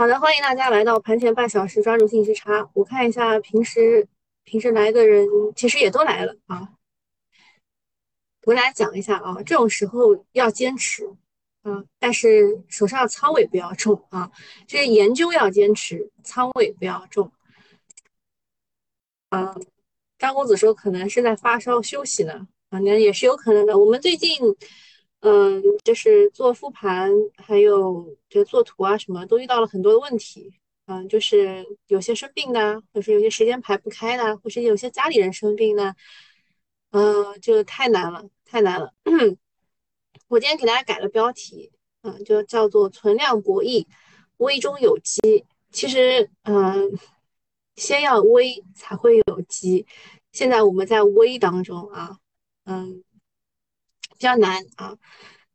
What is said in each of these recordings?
好的，欢迎大家来到盘前半小时，抓住信息差。我看一下，平时平时来的人其实也都来了啊。我来讲一下啊，这种时候要坚持啊，但是手上的仓位不要重啊。就是研究要坚持，仓位不要重。嗯，张公子说可能是在发烧休息呢，啊，那也是有可能的。我们最近。嗯，就是做复盘，还有就做图啊，什么都遇到了很多的问题。嗯，就是有些生病的，或是有些时间排不开的，或是有些家里人生病的，嗯，就太难了，太难了。我今天给大家改了标题，嗯，就叫做“存量博弈，危中有机”。其实，嗯，先要危才会有机。现在我们在危当中啊，嗯。比较难啊，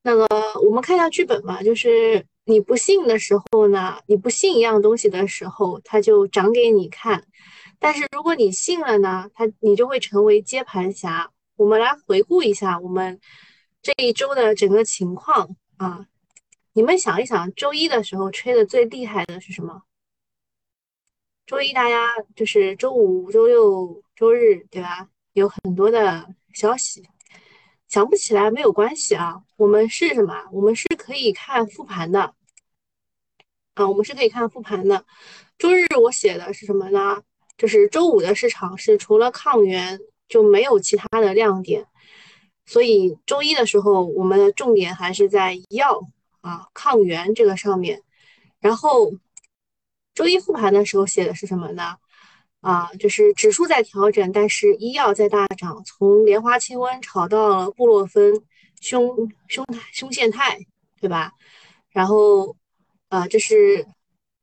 那个我们看一下剧本吧。就是你不信的时候呢，你不信一样东西的时候，它就涨给你看；但是如果你信了呢，它你就会成为接盘侠。我们来回顾一下我们这一周的整个情况啊，你们想一想，周一的时候吹的最厉害的是什么？周一大家就是周五、周六、周日，对吧？有很多的消息。想不起来没有关系啊，我们是什么？我们是可以看复盘的啊，我们是可以看复盘的。周日我写的是什么呢？就是周五的市场是除了抗原就没有其他的亮点，所以周一的时候我们的重点还是在药啊抗原这个上面。然后周一复盘的时候写的是什么呢？啊，就是指数在调整，但是医药在大涨，从莲花清瘟炒到了布洛芬、胸胸胸腺肽，对吧？然后，呃，这是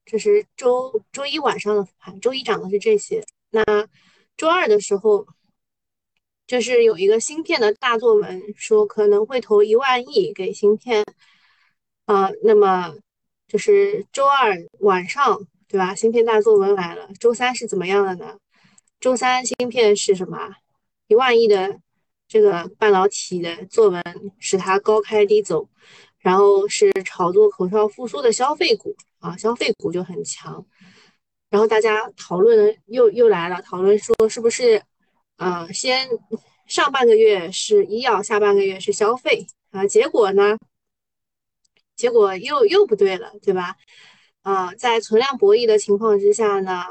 这是周周一晚上的盘，周一涨的是这些。那周二的时候，就是有一个芯片的大作文，说可能会投一万亿给芯片，啊，那么就是周二晚上。对吧？芯片大作文来了。周三是怎么样的呢？周三芯片是什么？一万亿的这个半导体的作文，使它高开低走，然后是炒作口罩复苏的消费股啊，消费股就很强。然后大家讨论又又来了，讨论说是不是呃，先上半个月是医药，下半个月是消费啊？结果呢？结果又又不对了，对吧？啊，在存量博弈的情况之下呢，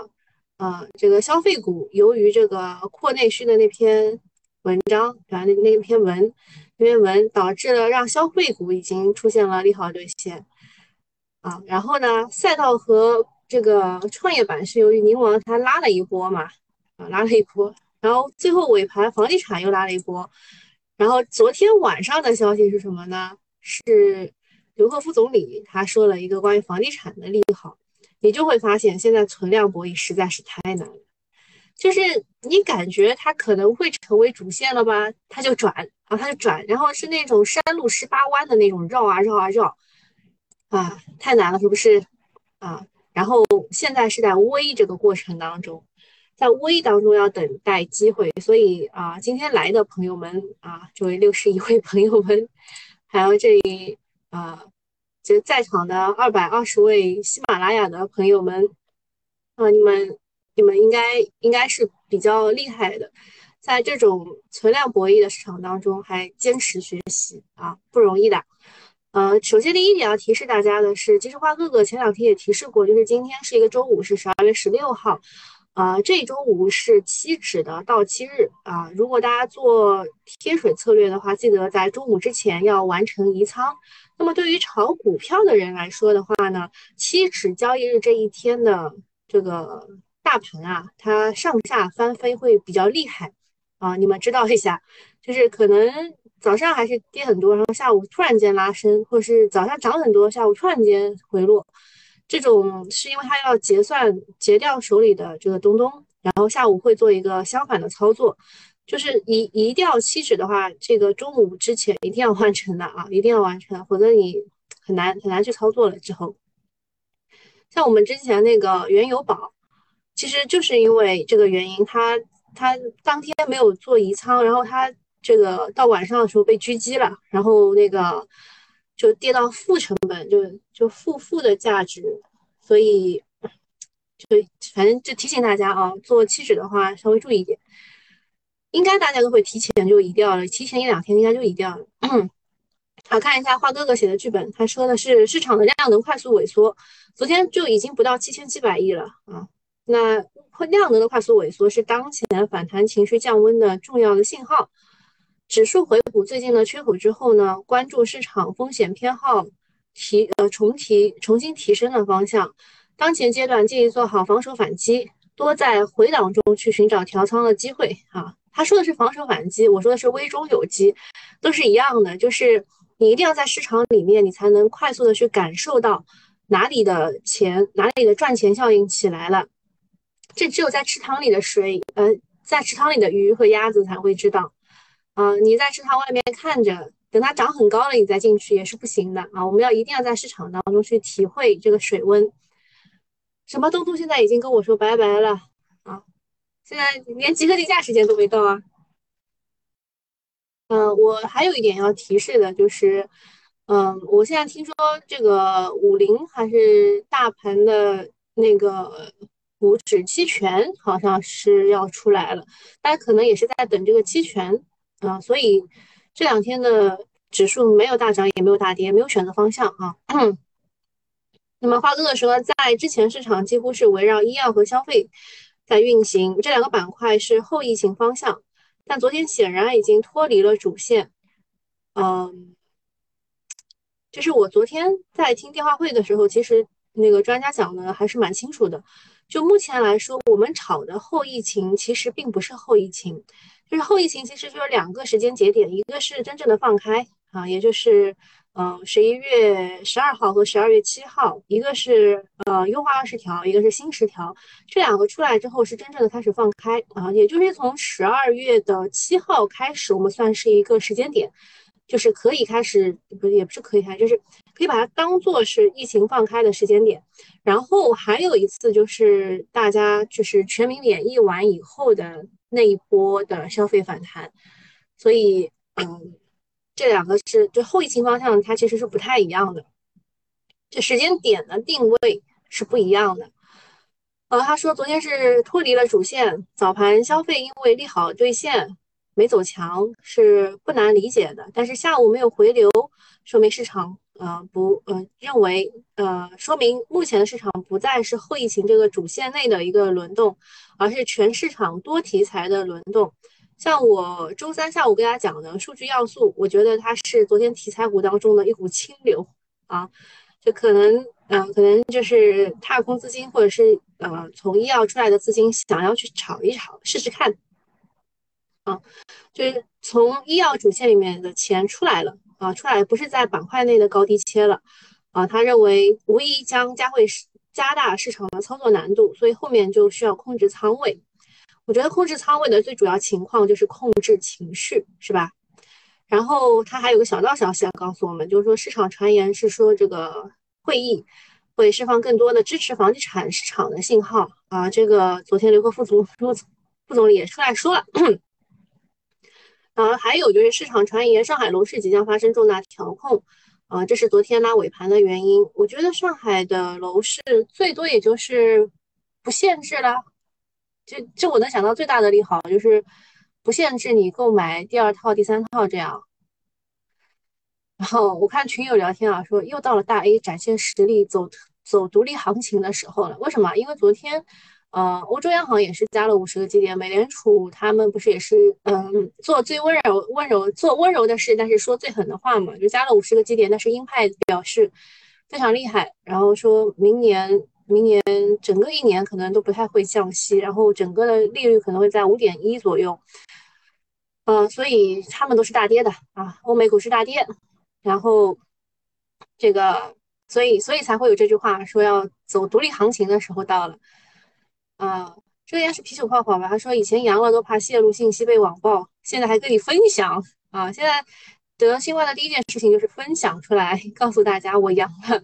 啊，这个消费股由于这个扩内需的那篇文章，对吧？那那篇文，那篇文导致了让消费股已经出现了利好兑现，啊，然后呢，赛道和这个创业板是由于宁王他拉了一波嘛，啊，拉了一波，然后最后尾盘房地产又拉了一波，然后昨天晚上的消息是什么呢？是。刘鹤副总理他说了一个关于房地产的利好，你就会发现现在存量博弈实在是太难了。就是你感觉它可能会成为主线了吧，它就转啊，它就转，然后是那种山路十八弯的那种绕啊绕啊绕啊，太难了，是不是啊？然后现在是在微这个过程当中，在微当中要等待机会，所以啊，今天来的朋友们啊，这位六十一位朋友们，还有这一啊，就在场的二百二十位喜马拉雅的朋友们，啊，你们你们应该应该是比较厉害的，在这种存量博弈的市场当中还坚持学习啊，不容易的。呃，首先第一点要提示大家的是，其实花哥哥前两天也提示过，就是今天是一个周五，是十二月十六号。啊，这周五是期指的到期日啊！如果大家做贴水策略的话，记得在中午之前要完成移仓。那么对于炒股票的人来说的话呢，期指交易日这一天的这个大盘啊，它上下翻飞会比较厉害啊！你们知道一下，就是可能早上还是跌很多，然后下午突然间拉升，或是早上涨很多，下午突然间回落。这种是因为他要结算结掉手里的这个东东，然后下午会做一个相反的操作，就是移移掉期指的话，这个中午之前一定要完成的啊，一定要完成，否则你很难很难去操作了。之后，像我们之前那个原油宝，其实就是因为这个原因，他他当天没有做移仓，然后他这个到晚上的时候被狙击了，然后那个。就跌到负成本，就就负负的价值，所以就反正就提醒大家啊，做期指的话稍微注意一点。应该大家都会提前就移掉了，提前一两天应该就移掉了。好，看一下花哥哥写的剧本，他说的是市场的量能快速萎缩，昨天就已经不到七千七百亿了啊。那量能的快速萎缩是当前反弹情绪降温的重要的信号。指数回补最近的缺口之后呢，关注市场风险偏好提呃重提重新提升的方向。当前阶段建议做好防守反击，多在回档中去寻找调仓的机会啊。他说的是防守反击，我说的是危中有机，都是一样的，就是你一定要在市场里面，你才能快速的去感受到哪里的钱，哪里的赚钱效应起来了。这只有在池塘里的水，呃，在池塘里的鱼和鸭子才会知道。啊，你在池塘外面看着，等它长很高了，你再进去也是不行的啊。我们要一定要在市场当中去体会这个水温。什么东东现在已经跟我说拜拜了啊？现在连集合竞价时间都没到啊。嗯，我还有一点要提示的就是，嗯，我现在听说这个五零还是大盘的那个股指期权好像是要出来了，大家可能也是在等这个期权。啊，所以这两天的指数没有大涨，也没有大跌，没有选择方向啊。那么花哥哥说，在之前市场几乎是围绕医药和消费在运行，这两个板块是后疫情方向，但昨天显然已经脱离了主线。嗯，就是我昨天在听电话会的时候，其实那个专家讲的还是蛮清楚的。就目前来说，我们炒的后疫情其实并不是后疫情。就是后疫情其实就是两个时间节点，一个是真正的放开啊，也就是嗯十一月十二号和十二月七号，一个是呃优化二十条，一个是新十条，这两个出来之后是真正的开始放开啊，也就是从十二月的七号开始，我们算是一个时间点。就是可以开始，不也不是可以开，就是可以把它当做是疫情放开的时间点。然后还有一次就是大家就是全民免疫完以后的那一波的消费反弹。所以，嗯，这两个是就后疫情方向，它其实是不太一样的，这时间点的定位是不一样的。呃，他说昨天是脱离了主线，早盘消费因为利好兑现。没走强是不难理解的，但是下午没有回流，说明市场呃不呃认为呃说明目前的市场不再是后疫情这个主线内的一个轮动，而是全市场多题材的轮动。像我周三下午跟大家讲的数据要素，我觉得它是昨天题材股当中的一股清流啊，就可能嗯可能就是踏空资金或者是呃从医药出来的资金想要去炒一炒试试看。啊，就是从医药主线里面的钱出来了啊，出来不是在板块内的高低切了啊。他认为无疑将加会加大市场的操作难度，所以后面就需要控制仓位。我觉得控制仓位的最主要情况就是控制情绪，是吧？然后他还有个小道消息要告诉我们，就是说市场传言是说这个会议会释放更多的支持房地产市场的信号啊。这个昨天刘鹤副总副总理也出来说了。啊，还有就是市场传言，上海楼市即将发生重大调控，啊，这是昨天拉尾盘的原因。我觉得上海的楼市最多也就是不限制了，这这我能想到最大的利好就是不限制你购买第二套、第三套这样。然后我看群友聊天啊，说又到了大 A 展现实力、走走独立行情的时候了。为什么？因为昨天。呃，欧洲央行也是加了五十个基点，美联储他们不是也是嗯做最温柔温柔做温柔的事，但是说最狠的话嘛，就加了五十个基点。但是鹰派表示非常厉害，然后说明年明年整个一年可能都不太会降息，然后整个的利率可能会在五点一左右。呃，所以他们都是大跌的啊，欧美股市大跌，然后这个所以所以才会有这句话说要走独立行情的时候到了。啊，这应该是啤酒泡泡吧？他说以前阳了都怕泄露信息被网暴，现在还跟你分享啊！现在得新冠的第一件事情就是分享出来，告诉大家我阳了。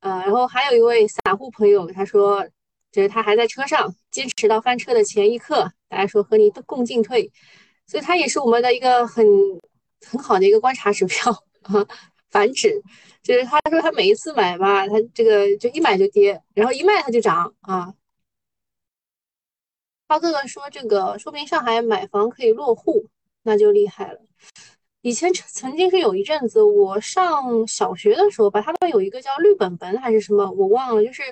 呃，然后还有一位散户朋友，他说就是他还在车上坚持到翻车的前一刻，大家说和你共进退，所以他也是我们的一个很很好的一个观察指标啊。反指，就是他说他每一次买吧，他这个就一买就跌，然后一卖它就涨啊。涛哥哥说这个说明上海买房可以落户，那就厉害了。以前曾经是有一阵子，我上小学的时候吧，他们有一个叫绿本本还是什么，我忘了，就是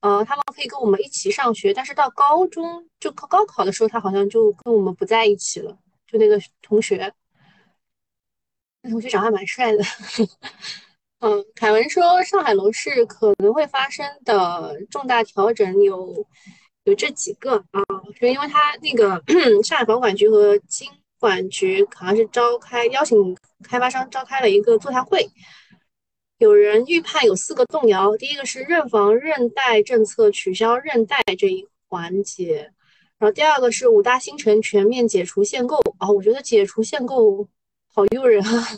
呃，他们可以跟我们一起上学，但是到高中就考高考的时候，他好像就跟我们不在一起了，就那个同学。那同学长得还蛮帅的，嗯，凯文说上海楼市可能会发生的重大调整有有这几个啊，就因为他那个 上海房管局和金管局好像是召开邀请开发商召开了一个座谈会，有人预判有四个动摇，第一个是认房认贷政策取消认贷这一环节，然后第二个是五大新城全面解除限购啊，我觉得解除限购。好诱人啊！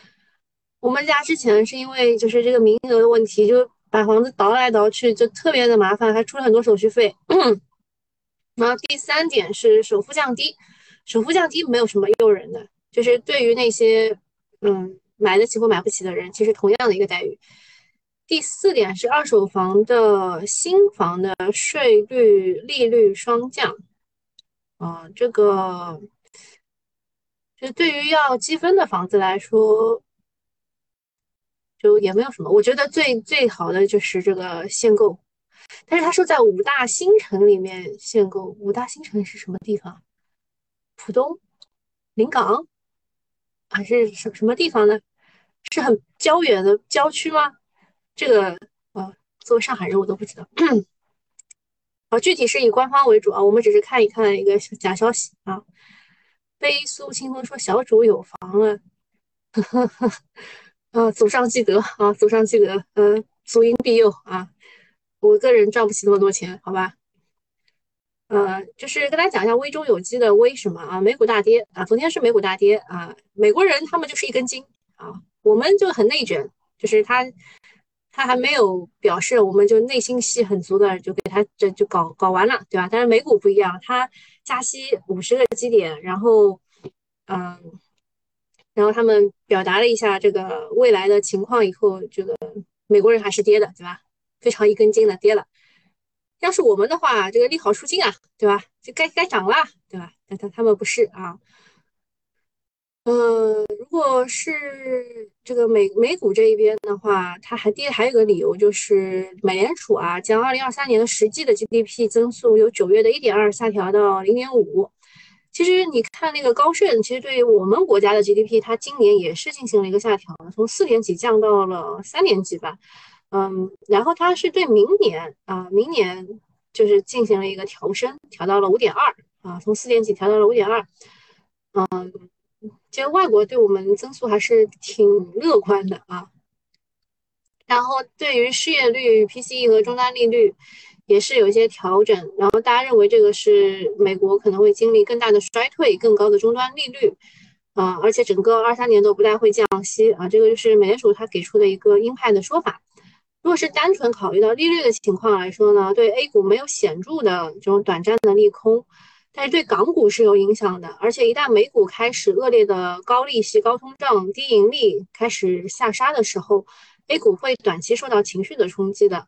我们家之前是因为就是这个名额的问题，就把房子倒来倒去，就特别的麻烦，还出了很多手续费。然后第三点是首付降低，首付降低没有什么诱人的，就是对于那些嗯买得起或买不起的人，其实同样的一个待遇。第四点是二手房的新房的税率利率双降，啊，这个。就对于要积分的房子来说，就也没有什么。我觉得最最好的就是这个限购，但是他说在五大新城里面限购。五大新城是什么地方？浦东、临港还是什什么地方呢？是很郊远的郊区吗？这个啊，作为上海人我都不知道。啊，具体是以官方为主啊，我们只是看一看一个假消息啊。飞苏清风说：“小主有房了，啊，祖上积德啊，祖上积德，嗯，祖荫庇佑啊。我个人赚不起那么多钱，好吧？呃，就是跟大家讲一下微中有机的微什么啊？美股大跌啊，昨天是美股大跌啊。美国人他们就是一根筋啊，我们就很内卷，就是他他还没有表示，我们就内心戏很足的，就给他这就搞搞完了，对吧？但是美股不一样，它。”加息五十个基点，然后，嗯，然后他们表达了一下这个未来的情况以后，这个美国人还是跌的，对吧？非常一根筋的跌了。要是我们的话，这个利好出尽啊，对吧？就该该涨了，对吧？但他他们不是啊。嗯，如果是这个美美股这一边的话，它还跌，还有个理由就是美联储啊，将二零二三年的实际的 GDP 增速由九月的一点二下调到零点五。其实你看那个高盛，其实对于我们国家的 GDP，它今年也是进行了一个下调，从四点几降到了三点几吧。嗯，然后它是对明年啊，明年就是进行了一个调升，调到了五点二啊，从四点几调到了五点二。嗯。其实外国对我们增速还是挺乐观的啊，然后对于失业率、PCE 和终端利率也是有一些调整，然后大家认为这个是美国可能会经历更大的衰退、更高的终端利率啊，而且整个二三年都不太会降息啊，这个就是美联储它给出的一个鹰派的说法。如果是单纯考虑到利率的情况来说呢，对 A 股没有显著的这种短暂的利空。但是对港股是有影响的，而且一旦美股开始恶劣的高利息、高通胀、低盈利开始下杀的时候，A 股会短期受到情绪的冲击的。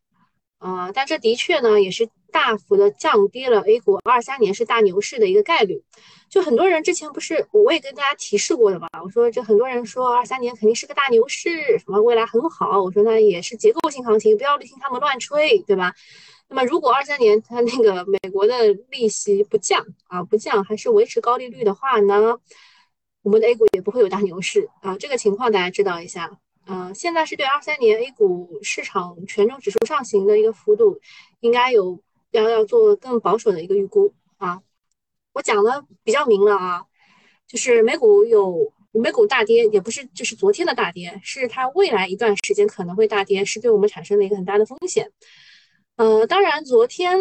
呃，但这的确呢，也是大幅的降低了 A 股二三年是大牛市的一个概率。就很多人之前不是我也跟大家提示过的吧？我说这很多人说二三年肯定是个大牛市，什么未来很好。我说那也是结构性行情，不要听他们乱吹，对吧？那么，如果二三年它那个美国的利息不降啊，不降，还是维持高利率的话呢，我们的 A 股也不会有大牛市啊。这个情况大家知道一下。嗯，现在是对二三年 A 股市场权重指数上行的一个幅度，应该有要要做更保守的一个预估啊。我讲的比较明了啊，就是美股有美股大跌，也不是就是昨天的大跌，是它未来一段时间可能会大跌，是对我们产生了一个很大的风险。呃，当然，昨天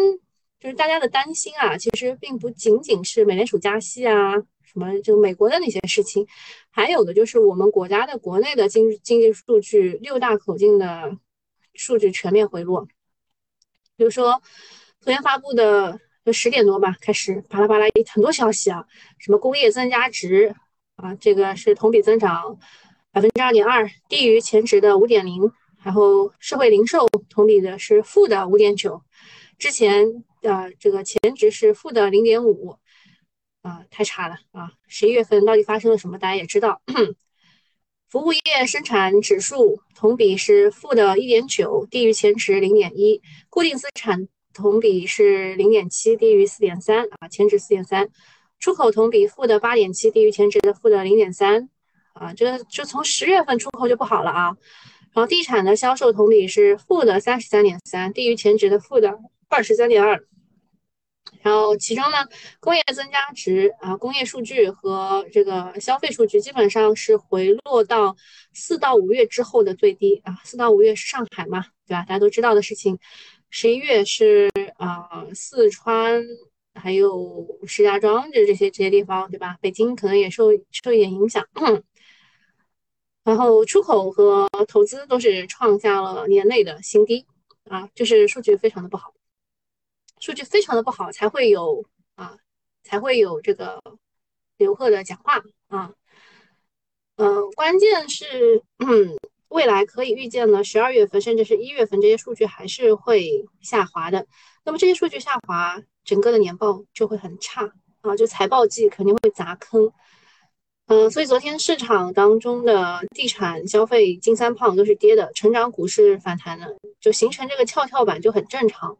就是大家的担心啊，其实并不仅仅是美联储加息啊，什么就美国的那些事情，还有的就是我们国家的国内的经经济数据六大口径的数据全面回落。比如说，昨天发布的就十点多吧，开始巴拉巴拉很多消息啊，什么工业增加值啊，这个是同比增长百分之二点二，低于前值的五点零。然后社会零售同比的是负的五点九，之前的这个前值是负的零点五，啊，太差了啊！十一月份到底发生了什么？大家也知道，服务业生产指数同比是负的一点九，低于前值零点一；固定资产同比是零点七，低于四点三啊，前值四点三；出口同比负的八点七，低于前值的负的零点三啊，这个就从十月份出口就不好了啊。房地产的销售同比是负的三十三点三，低于前值的负的二十三点二。然后其中呢，工业增加值啊，工业数据和这个消费数据基本上是回落到四到五月之后的最低啊。四到五月是上海嘛，对吧？大家都知道的事情。十一月是啊，四川还有石家庄，就这些这些地方，对吧？北京可能也受受一点影响。然后出口和投资都是创下了年内的新低啊，就是数据非常的不好，数据非常的不好才会有啊，才会有这个刘贺的讲话啊，嗯，关键是嗯，未来可以预见呢，十二月份甚至是一月份这些数据还是会下滑的，那么这些数据下滑，整个的年报就会很差啊，就财报季肯定会砸坑。嗯，所以昨天市场当中的地产、消费金三胖都是跌的，成长股是反弹的，就形成这个跷跷板就很正常。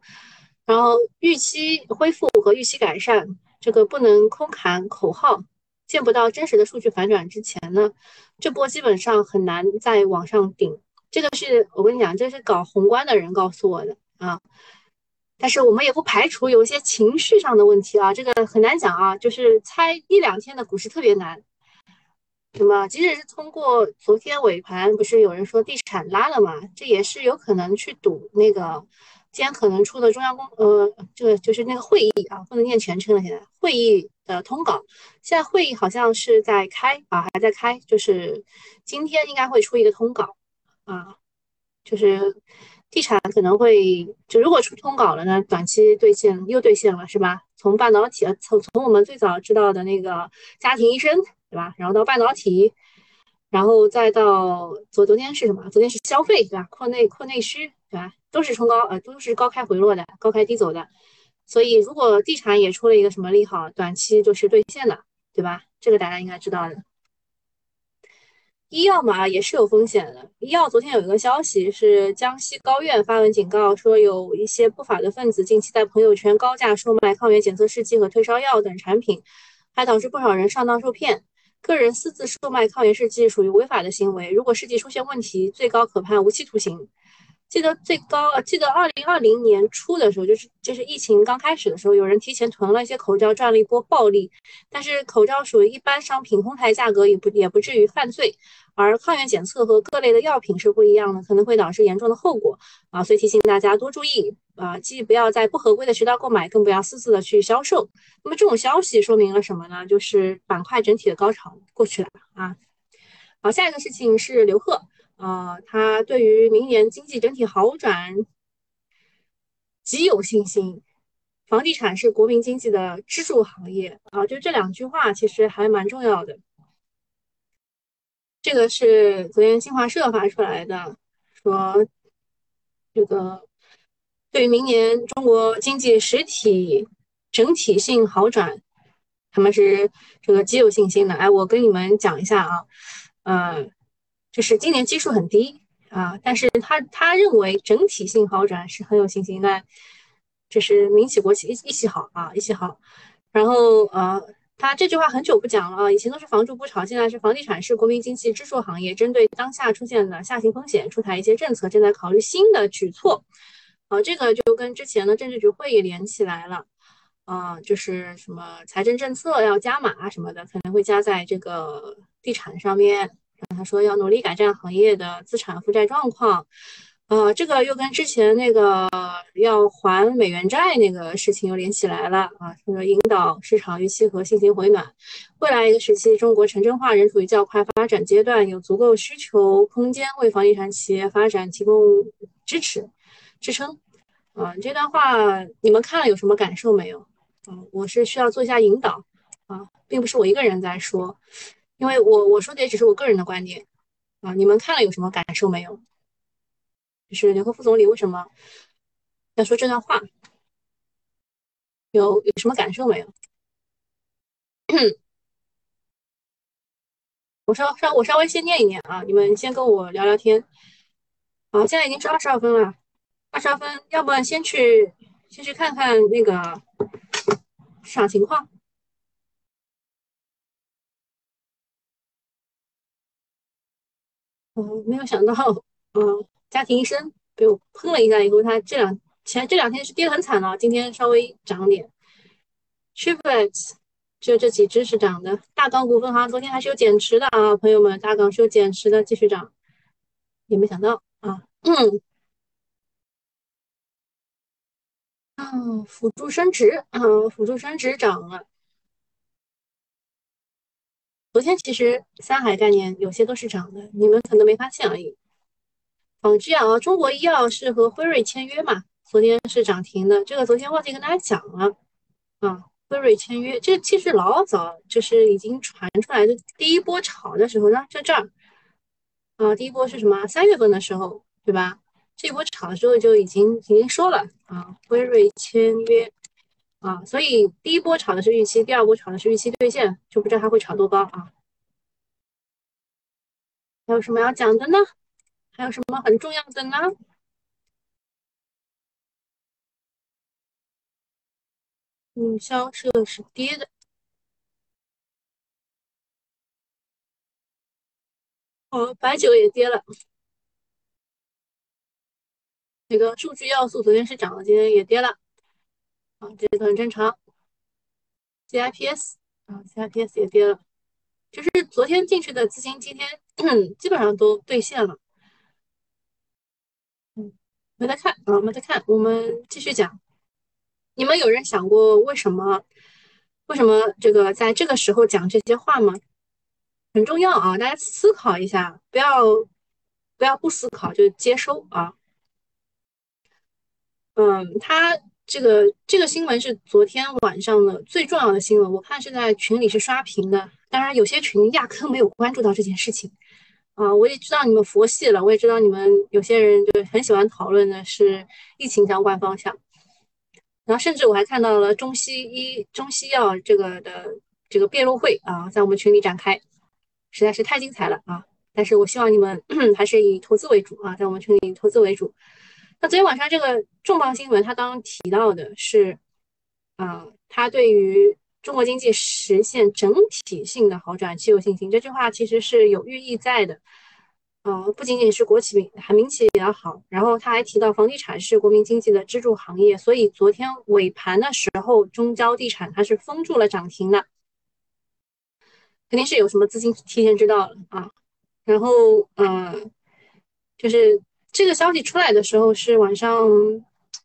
然后预期恢复和预期改善，这个不能空喊口号，见不到真实的数据反转之前呢，这波基本上很难再往上顶。这个是我跟你讲，这是搞宏观的人告诉我的啊。但是我们也不排除有一些情绪上的问题啊，这个很难讲啊，就是猜一两天的股市特别难。那么，即使是通过昨天尾盘，不是有人说地产拉了嘛？这也是有可能去赌那个今天可能出的中央公呃，这个就是那个会议啊，不能念全称了。现在会议的通稿，现在会议好像是在开啊，还在开，就是今天应该会出一个通稿啊，就是地产可能会就如果出通稿了呢，短期兑现又兑现了是吧？从半导体啊从从我们最早知道的那个家庭医生。对吧？然后到半导体，然后再到昨昨天是什么？昨天是消费，对吧？扩内扩内需，对吧？都是冲高，呃，都是高开回落的，高开低走的。所以如果地产也出了一个什么利好，短期就是兑现的，对吧？这个大家应该知道的。医药嘛也是有风险的。医药昨天有一个消息是江西高院发文警告说，有一些不法的分子近期在朋友圈高价售卖抗原检测试剂和退烧药等产品，还导致不少人上当受骗。个人私自售卖抗原试剂属于违法的行为，如果试剂出现问题，最高可判无期徒刑。记得最高，记得二零二零年初的时候，就是就是疫情刚开始的时候，有人提前囤了一些口罩，赚了一波暴利。但是口罩属于一般商品，哄抬价格也不也不至于犯罪。而抗原检测和各类的药品是不一样的，可能会导致严重的后果啊，所以提醒大家多注意啊，既不要在不合规的渠道购买，更不要私自的去销售。那么这种消息说明了什么呢？就是板块整体的高潮过去了啊。好，下一个事情是刘贺。啊，他对于明年经济整体好转极有信心。房地产是国民经济的支柱行业啊，就这两句话其实还蛮重要的。这个是昨天新华社发出来的，说这个对于明年中国经济实体整体性好转，他们是这个极有信心的。哎，我跟你们讲一下啊，嗯。就是今年基数很低啊，但是他他认为整体性好转是很有信心的，就是民企国企一一起好啊，一起好。然后呃，他这句话很久不讲了啊，以前都是房住不炒，现在是房地产是国民经济支柱行业，针对当下出现的下行风险，出台一些政策，正在考虑新的举措。啊，这个就跟之前的政治局会议连起来了啊，就是什么财政政策要加码什么的，可能会加在这个地产上面。他说要努力改善行业的资产负债状况，呃，这个又跟之前那个要还美元债那个事情又连起来了啊。说引导市场预期和信心回暖，未来一个时期，中国城镇化仍处于较快发展阶段，有足够需求空间为房地产企业发展提供支持支撑。啊，这段话你们看了有什么感受没有？嗯，我是需要做一下引导啊，并不是我一个人在说。因为我我说的也只是我个人的观点，啊，你们看了有什么感受没有？就是联合副总理为什么要说这段话？有有什么感受没有？我稍稍我稍微先念一念啊，你们先跟我聊聊天。好，现在已经是二十二分了，二十二分，要不先去先去看看那个市场情况。嗯，没有想到，嗯，家庭医生被我喷了一下以后，它这两前这两天是跌得很惨了，今天稍微涨点。Triplex 就这几只是涨的，大港股份好像昨天还是有减持的啊，朋友们，大港是有减持的，继续涨，也没想到啊，嗯，啊，辅助升值啊，辅助升值涨了。昨天其实三海概念有些都是涨的，你们可能没发现而已。仿制药啊，中国医药是和辉瑞签约嘛？昨天是涨停的，这个昨天忘记跟大家讲了啊。辉瑞签约，这其实老早就是已经传出来的。第一波炒的时候呢，在这儿啊，第一波是什么？三月份的时候，对吧？这波炒的时候就已经已经说了啊，辉瑞签约啊，所以第一波炒的是预期，第二波炒的是预期兑现，就不知道它会炒多高啊。还有什么要讲的呢？还有什么很重要的呢？嗯，销售是跌的，哦，白酒也跌了。这个数据要素昨天是涨了，今天也跌了，啊，这个很正常。CIPS 啊，CIPS 也跌了，就是昨天进去的资金今天 基本上都兑现了。嗯，没得看啊，没得看，我们继续讲。你们有人想过为什么？为什么这个在这个时候讲这些话吗？很重要啊，大家思考一下，不要不要不思考就接收啊。嗯，他这个这个新闻是昨天晚上的最重要的新闻，我看是在群里是刷屏的。当然，有些群压根没有关注到这件事情啊。我也知道你们佛系了，我也知道你们有些人就很喜欢讨论的是疫情相关方向。然后甚至我还看到了中西医、中西药这个的这个辩论会啊，在我们群里展开，实在是太精彩了啊！但是我希望你们 还是以投资为主啊，在我们群里投资为主。那昨天晚上这个重磅新闻，他刚刚提到的是，啊，他对于中国经济实现整体性的好转极有信心。这句话其实是有寓意在的。呃，不仅仅是国企，还民企也要好。然后他还提到，房地产是国民经济的支柱行业，所以昨天尾盘的时候，中交地产它是封住了涨停的，肯定是有什么资金提前知道了啊。然后，嗯，就是这个消息出来的时候是晚上，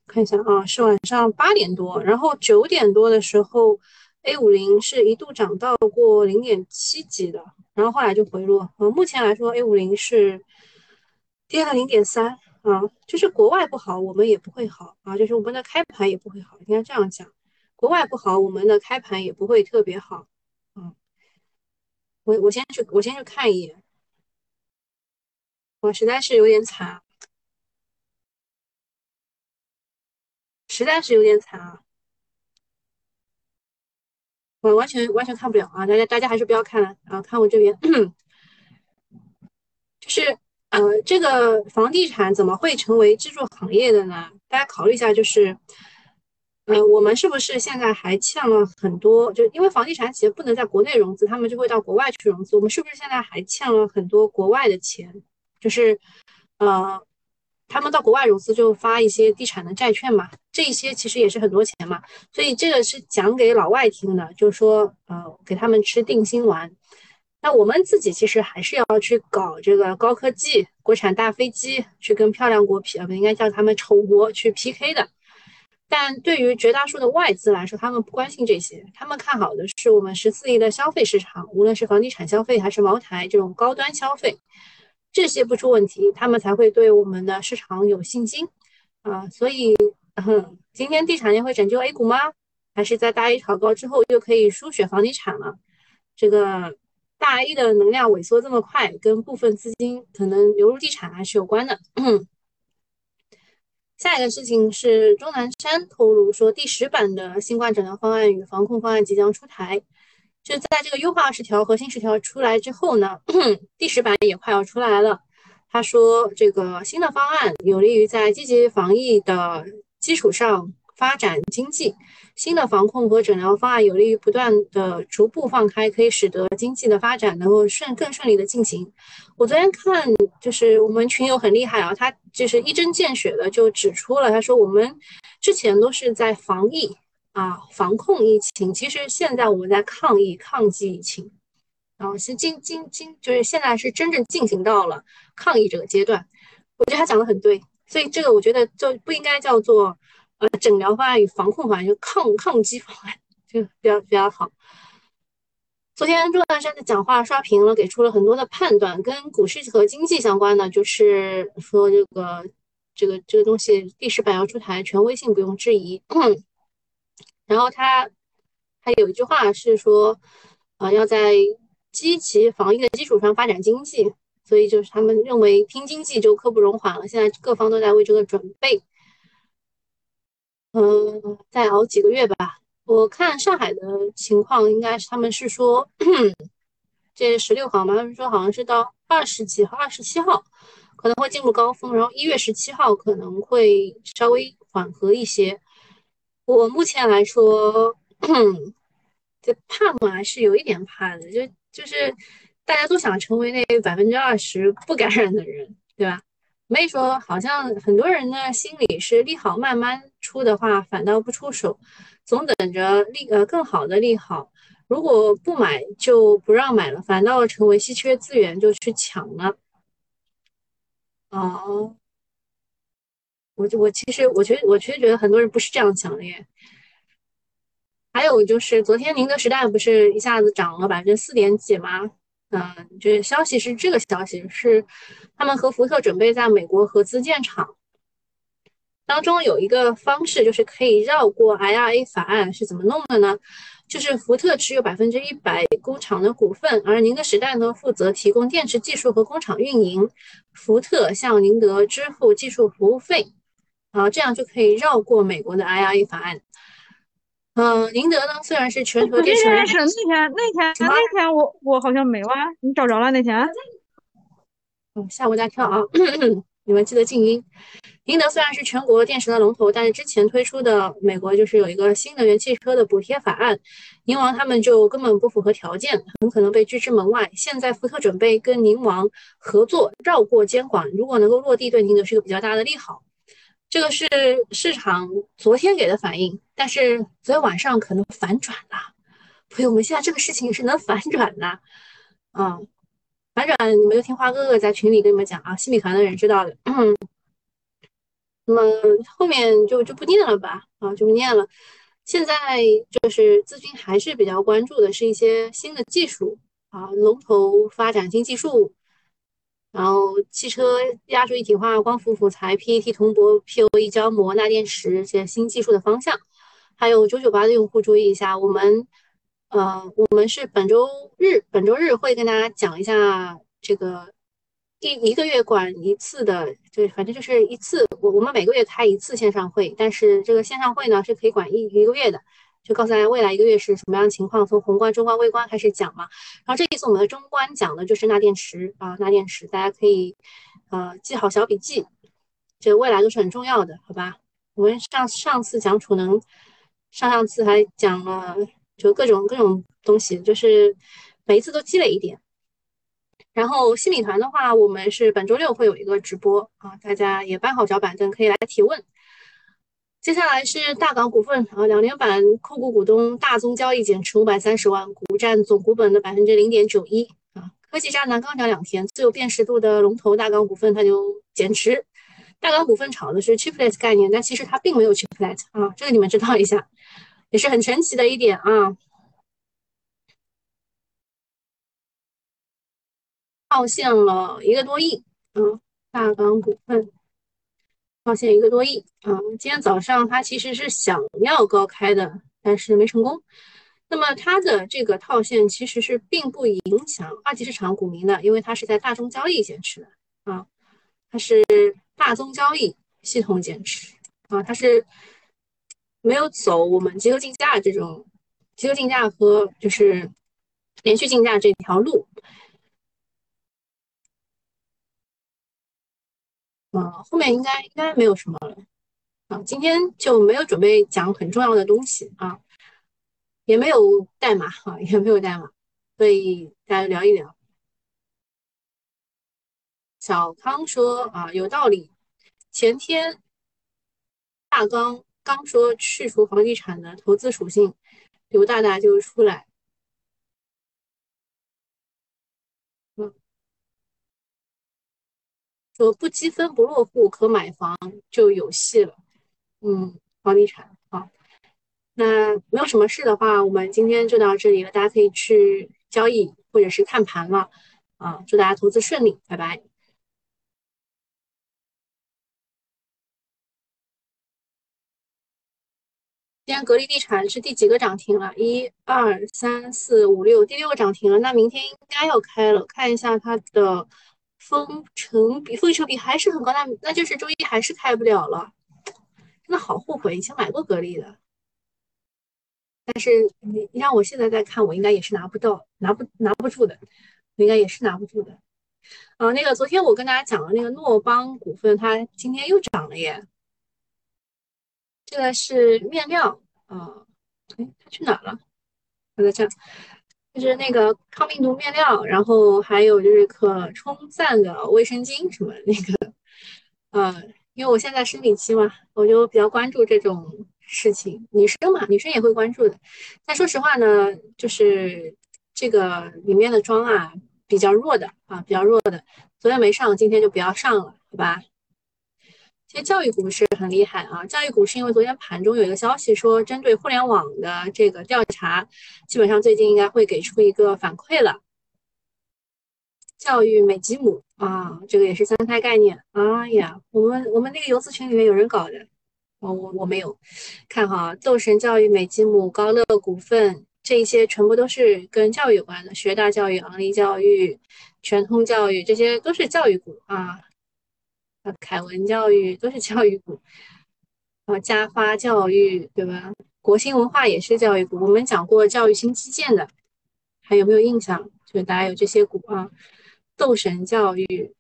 看一下啊，是晚上八点多，然后九点多的时候，A 五零是一度涨到过零点七几的。然后后来就回落，呃，目前来说，A 五零是跌了零点三啊，就是国外不好，我们也不会好啊，就是我们的开盘也不会好，应该这样讲，国外不好，我们的开盘也不会特别好，嗯，我我先去，我先去看一眼，我实在是有点惨，实在是有点惨啊。我完全完全看不了啊！大家大家还是不要看了啊，看我这边，就是呃，这个房地产怎么会成为支柱行业的呢？大家考虑一下，就是呃，我们是不是现在还欠了很多？就因为房地产企业不能在国内融资，他们就会到国外去融资。我们是不是现在还欠了很多国外的钱？就是呃。他们到国外融资就发一些地产的债券嘛，这一些其实也是很多钱嘛，所以这个是讲给老外听的，就是说，呃，给他们吃定心丸。那我们自己其实还是要去搞这个高科技、国产大飞机，去跟漂亮国匹啊，不应该叫他们丑国去 PK 的。但对于绝大多数的外资来说，他们不关心这些，他们看好的是我们十四亿的消费市场，无论是房地产消费还是茅台这种高端消费。这些不出问题，他们才会对我们的市场有信心啊！所以，今天地产业会拯救 A 股吗？还是在大 A 炒高之后又可以输血房地产了？这个大 A 的能量萎缩这么快，跟部分资金可能流入地产还是有关的。下一个事情是钟南山透露说，第十版的新冠诊疗方案与防控方案即将出台。就在这个优化十条、核心十条出来之后呢，第十版也快要出来了。他说，这个新的方案有利于在积极防疫的基础上发展经济。新的防控和诊疗方案有利于不断的逐步放开，可以使得经济的发展能够顺更顺利的进行。我昨天看，就是我们群友很厉害啊，他就是一针见血的就指出了，他说我们之前都是在防疫啊，防控疫情，其实现在我们在抗疫抗击疫情，然后是进进进，就是现在是真正进行到了抗疫这个阶段。我觉得他讲的很对，所以这个我觉得就不应该叫做。呃，诊疗方案与防控方案就抗抗击方案就比较比较好。昨天钟南山的讲话刷屏了，给出了很多的判断，跟股市和经济相关的，就是说这个这个这个东西第十版要出台，权威性不用质疑。然后他还有一句话是说，啊，要在积极防疫的基础上发展经济，所以就是他们认为拼经济就刻不容缓了，现在各方都在为这个准备。嗯，再熬几个月吧。我看上海的情况，应该是他们是说，这十六号嘛，他们说好像是到二十几号、二十七号可能会进入高峰，然后一月十七号可能会稍微缓和一些。我目前来说，这怕嘛还是有一点怕的，就就是大家都想成为那百分之二十不感染的人，对吧？所以说，好像很多人呢心里是利好慢慢出的话，反倒不出手，总等着利呃更好的利好。如果不买就不让买了，反倒成为稀缺资源就去抢了。哦，我我其实我觉得我其实觉得很多人不是这样想的耶。还有就是昨天宁德时代不是一下子涨了百分之四点几吗？嗯，就是消息是这个消息是，他们和福特准备在美国合资建厂，当中有一个方式就是可以绕过 IRA 法案，是怎么弄的呢？就是福特持有百分之一百工厂的股份，而宁德时代呢负责提供电池技术和工厂运营，福特向宁德支付技术服务费，啊，这样就可以绕过美国的 IRA 法案。嗯，宁德呢虽然是全球电池，那天那天那天那天我我好像没完，你找着了那天？嗯，吓我一大跳啊！你们记得静音。宁德虽然是全国电池的龙头，但是之前推出的美国就是有一个新能源汽车的补贴法案，宁王他们就根本不符合条件，很可能被拒之门外。现在福特准备跟宁王合作，绕过监管，如果能够落地，对宁德是一个比较大的利好。这个是市场昨天给的反应，但是昨天晚上可能反转了。朋友们，现在这个事情是能反转的，啊，反转你们就听花哥哥在群里跟你们讲啊，新米团的人知道的。那么后面就就不念了吧，啊，就不念了。现在就是资金还是比较关注的是一些新的技术啊，龙头发展新技术。然后汽车压铸一体化、光伏辅材、PET 铜箔、POE 胶膜、钠电池这些新技术的方向，还有九九八的用户注意一下，我们呃，我们是本周日，本周日会跟大家讲一下这个一一个月管一次的，就反正就是一次，我我们每个月开一次线上会，但是这个线上会呢是可以管一一个月的。就告诉大家未来一个月是什么样的情况，从宏观、中观、微观开始讲嘛。然后这一次我们的中观讲的就是钠电池啊，钠电池，大家可以呃记好小笔记，这未来都是很重要的，好吧？我们上上次讲储能，上上次还讲了就各种各种东西，就是每一次都积累一点。然后新米团的话，我们是本周六会有一个直播啊，大家也搬好小板凳，可以来提问。接下来是大港股份啊，两年板控股股东大宗交易减持五百三十万股，占总股本的百分之零点九一啊。科技渣男刚涨两天，最有辨识度的龙头大港股份它就减持。大港股份炒的是 chiplet 概念，但其实它并没有 chiplet 啊，这个你们知道一下，也是很神奇的一点啊。套现了一个多亿啊，大港股份。套现一个多亿啊！今天早上它其实是想要高开的，但是没成功。那么它的这个套现其实是并不影响二级市场股民的，因为它是在大宗交易减持的啊，它是大宗交易系统减持啊，它是没有走我们集合竞价这种集合竞价和就是连续竞价这条路。嗯，后面应该应该没有什么了啊，今天就没有准备讲很重要的东西啊，也没有代码哈，也没有代码，所以大家聊一聊。小康说啊，有道理。前天大刚刚说去除房地产的投资属性，刘大大就出来。不积分不落户可买房就有戏了，嗯，房地产好，那没有什么事的话，我们今天就到这里了，大家可以去交易或者是看盘了，啊，祝大家投资顺利，拜拜。今天格力地产是第几个涨停了？一二三四五六，第六个涨停了，那明天应该要开了，看一下它的。封城比封城比还是很高，那那就是周一还是开不了了，真的好后悔，以前买过格力的，但是你你让我现在再看，我应该也是拿不到，拿不拿不住的，应该也是拿不住的。啊，那个昨天我跟大家讲的那个诺邦股份，它今天又涨了耶。这个是面料啊，哎，它去哪了？它在这。就是那个抗病毒面料，然后还有就是可冲散的卫生巾什么那个，呃，因为我现在生理期嘛，我就比较关注这种事情。女生嘛，女生也会关注的。但说实话呢，就是这个里面的妆啊，比较弱的啊，比较弱的。昨天没上，今天就不要上了，好吧？其实教育股是很厉害啊，教育股是因为昨天盘中有一个消息说，针对互联网的这个调查，基本上最近应该会给出一个反馈了。教育美吉姆啊，这个也是三胎概念。哎呀，我们我们那个游资群里面有人搞的，我我我没有看哈。斗神教育、美吉姆、高乐股份这一些全部都是跟教育有关的，学大教育、昂立教育、全通教育这些都是教育股啊。啊，凯文教育都是教育股，啊，嘉发教育对吧？国新文化也是教育股。我们讲过教育新基建的，还有没有印象？就是大家有这些股啊，斗神教育、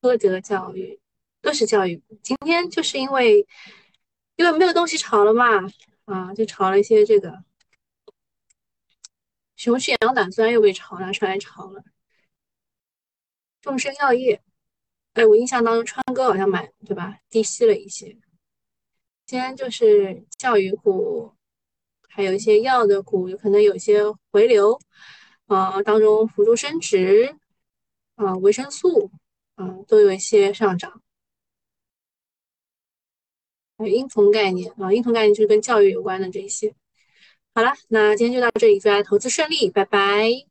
科德教育都是教育股。今天就是因为因为没有东西炒了嘛，啊，就炒了一些这个熊血羊胆酸又被炒拿出来炒了，众生药业。哎，我印象当中川哥好像买对吧？低吸了一些。今天就是教育股，还有一些药的股，有可能有些回流。啊，当中辅助生殖，啊，维生素，啊，都有一些上涨。还有婴童概念啊，婴童概念就是跟教育有关的这一些。好了，那今天就到这里，祝大家投资顺利，拜拜。